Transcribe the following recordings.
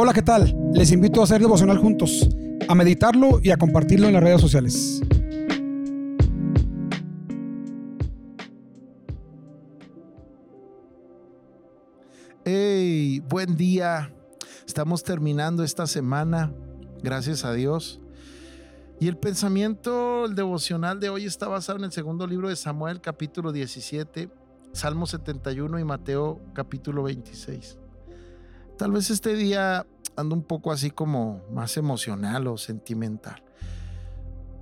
Hola, ¿qué tal? Les invito a hacer devocional juntos, a meditarlo y a compartirlo en las redes sociales. Hey, buen día. Estamos terminando esta semana, gracias a Dios. Y el pensamiento, el devocional de hoy está basado en el segundo libro de Samuel, capítulo 17, Salmo 71 y Mateo, capítulo 26. Tal vez este día ando un poco así como más emocional o sentimental.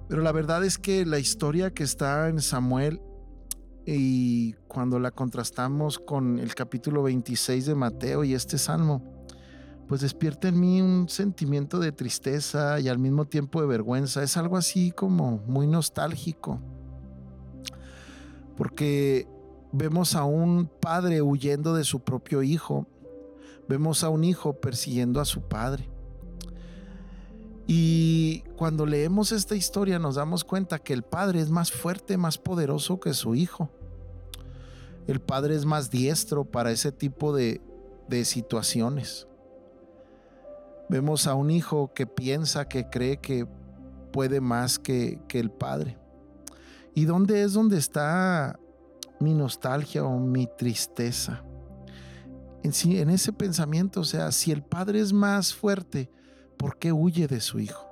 Pero la verdad es que la historia que está en Samuel y cuando la contrastamos con el capítulo 26 de Mateo y este salmo, pues despierta en mí un sentimiento de tristeza y al mismo tiempo de vergüenza. Es algo así como muy nostálgico. Porque vemos a un padre huyendo de su propio hijo vemos a un hijo persiguiendo a su padre. Y cuando leemos esta historia nos damos cuenta que el padre es más fuerte, más poderoso que su hijo. El padre es más diestro para ese tipo de, situaciones. Vemos a un hijo que piensa, que cree que puede más que, que el padre. ¿Y dónde es donde está mi nostalgia o mi tristeza? En, ese pensamiento, o sea, si el padre es más fuerte, ¿por qué huye de su hijo?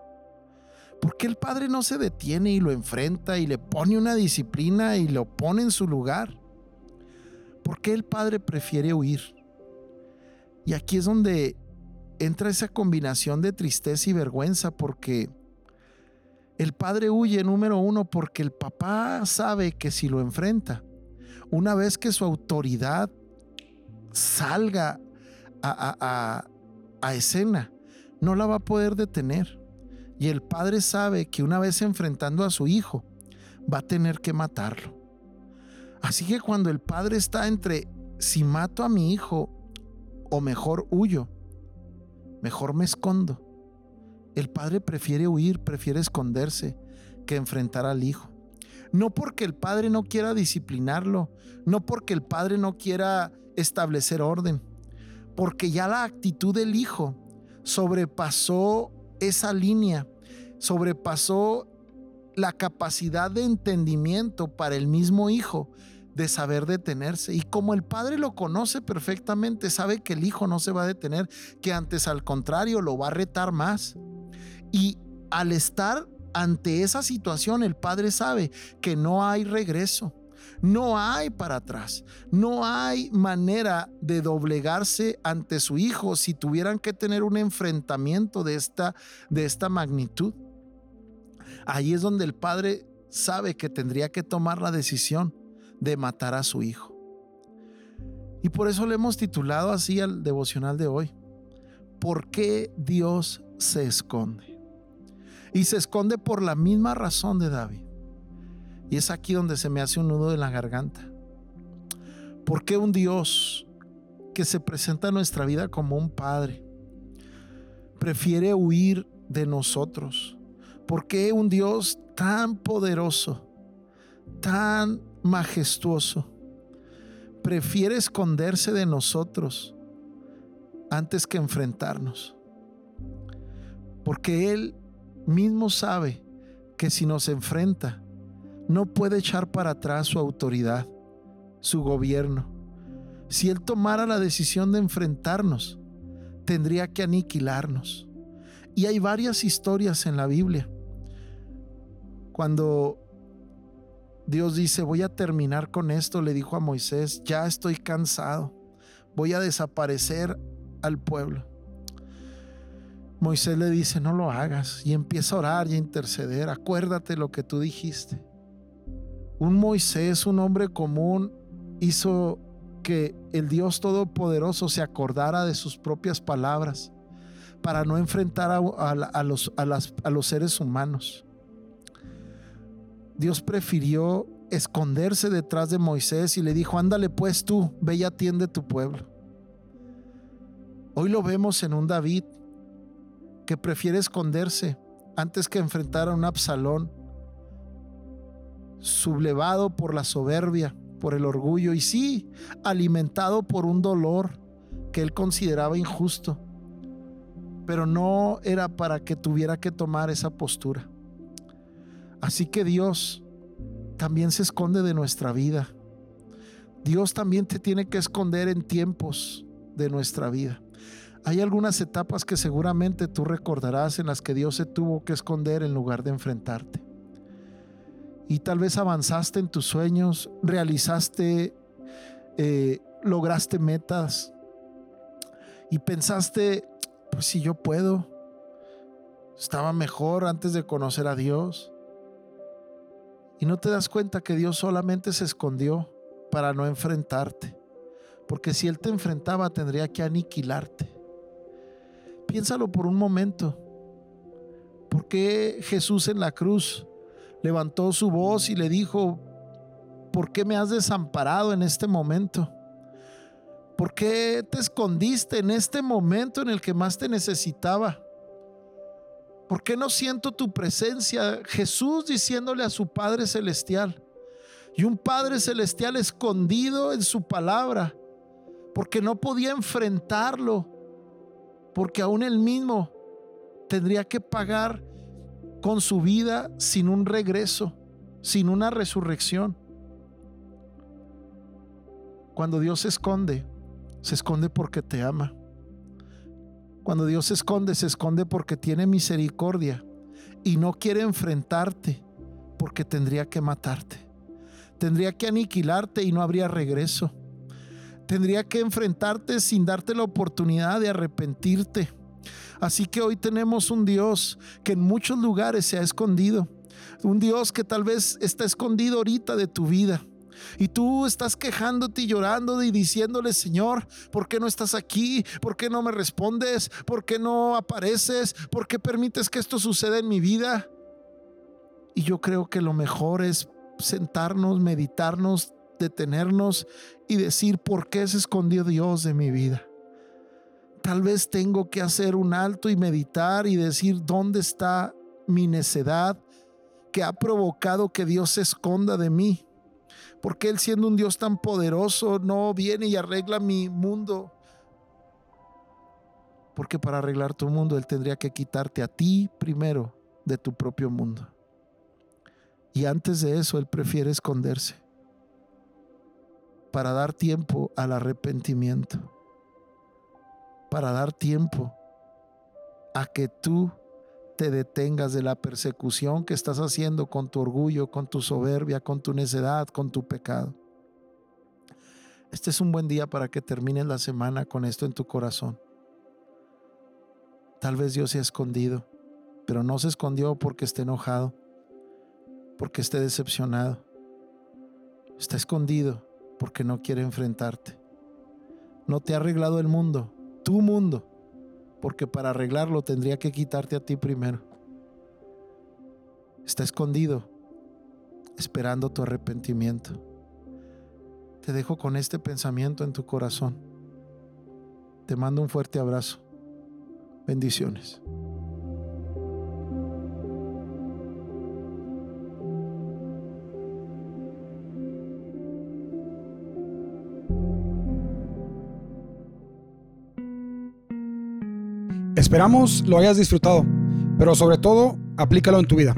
¿Por qué el padre no se detiene y lo enfrenta y le pone una disciplina y lo pone en su lugar? ¿Por qué el padre prefiere huir? Y aquí es donde entra esa combinación de tristeza y vergüenza porque el padre huye, número uno, porque el papá sabe que si lo enfrenta, una vez que su autoridad salga a, escena, no la va a poder detener. Y el padre sabe que una vez enfrentando a su hijo, va a tener que matarlo. Así que cuando el padre está entre si mato a mi hijo o mejor huyo, mejor me escondo. El padre prefiere huir, prefiere esconderse que enfrentar al hijo. No porque el padre no quiera disciplinarlo, no porque el padre no quiera establecer orden, porque ya la actitud del hijo sobrepasó esa línea, sobrepasó la capacidad de entendimiento para el mismo hijo de saber detenerse. Y como el padre lo conoce perfectamente, sabe que el hijo no se va a detener, que antes al contrario lo va a retar más. Y al estar ante esa situación, el padre sabe que no hay regreso no hay para atrás. No hay manera de doblegarse ante su hijo si tuvieran que tener un enfrentamiento de esta, de esta magnitud. Ahí es donde el padre sabe que tendría que tomar la decisión de matar a su hijo. Y por eso le hemos titulado así al devocional de hoy. ¿Por qué Dios se esconde? Y se esconde por la misma razón de David. Y es aquí donde se me hace un nudo en la garganta. ¿Por qué un Dios que se presenta en nuestra vida como un Padre prefiere huir de nosotros? ¿Por qué un Dios tan poderoso, tan majestuoso, prefiere esconderse de nosotros antes que enfrentarnos? Porque Él mismo sabe que si nos enfrenta, no puede echar para atrás su autoridad, su gobierno. Si Él tomara la decisión de enfrentarnos, tendría que aniquilarnos. Y hay varias historias en la Biblia. Cuando Dios dice, voy a terminar con esto, le dijo a Moisés, ya estoy cansado, voy a desaparecer al pueblo. Moisés le dice, no lo hagas, y empieza a orar y a interceder, acuérdate lo que tú dijiste. Un Moisés, un hombre común, hizo que el Dios Todopoderoso se acordara de sus propias palabras para no enfrentar a, los, los seres humanos. Dios prefirió esconderse detrás de Moisés y le dijo, ándale pues tú, ve y atiende tu pueblo. Hoy lo vemos en un David que prefiere esconderse antes que enfrentar a un Absalón sublevado por la soberbia, por el orgullo y sí, alimentado por un dolor que él consideraba injusto. pero no era para que tuviera que tomar esa postura. Así que Dios también se esconde de nuestra vida. Dios también te tiene que esconder en tiempos de nuestra vida. Hay algunas etapas que seguramente tú recordarás en las que Dios se tuvo que esconder en lugar de enfrentarte. Y tal vez avanzaste en tus sueños, realizaste, eh, lograste metas y pensaste, pues si yo puedo, estaba mejor antes de conocer a Dios. Y no te das cuenta que Dios solamente se escondió para no enfrentarte. Porque si Él te enfrentaba tendría que aniquilarte. Piénsalo por un momento. ¿Por qué Jesús en la cruz levantó su voz y le dijo, ¿por qué me has desamparado en este momento? ¿Por qué te escondiste en este momento en el que más te necesitaba? ¿Por qué no siento tu presencia? Jesús diciéndole a su Padre Celestial. Y un Padre Celestial escondido en su palabra. Porque no podía enfrentarlo. Porque aún él mismo tendría que pagar con su vida sin un regreso, sin una resurrección. Cuando Dios se esconde, se esconde porque te ama. Cuando Dios se esconde, se esconde porque tiene misericordia y no quiere enfrentarte porque tendría que matarte. Tendría que aniquilarte y no habría regreso. Tendría que enfrentarte sin darte la oportunidad de arrepentirte. Así que hoy tenemos un Dios que en muchos lugares se ha escondido. Un Dios que tal vez está escondido ahorita de tu vida y tú estás quejándote y llorando y diciéndole, Señor, ¿por qué no estás aquí? ¿Por qué no me respondes? ¿Por qué no apareces? ¿Por qué permites que esto suceda en mi vida? Y yo creo que lo mejor es sentarnos, meditarnos, detenernos y decir, ¿por qué se escondió Dios de mi vida? Tal vez tengo que hacer un alto y meditar y decir, ¿dónde está mi necedad que ha provocado que Dios se esconda de mí? Porque Él siendo un Dios tan poderoso no viene y arregla mi mundo? Porque para arreglar tu mundo Él tendría que quitarte a ti primero de tu propio mundo. Y antes de eso Él prefiere esconderse para dar tiempo al arrepentimiento, para dar tiempo a que tú te detengas de la persecución que estás haciendo con tu orgullo, con tu soberbia, con tu necedad, con tu pecado. Este es un buen día para que termines la semana con esto en tu corazón. Tal vez Dios se ha escondido, pero no se escondió porque esté enojado, porque esté decepcionado. Está escondido porque no quiere enfrentarte. No te ha arreglado el mundo, tu mundo porque para arreglarlo tendría que quitarte a ti primero. Está escondido, esperando tu arrepentimiento. Te dejo con este pensamiento en tu corazón. Te mando un fuerte abrazo. Bendiciones. Esperamos lo hayas disfrutado, pero sobre todo, aplícalo en tu vida.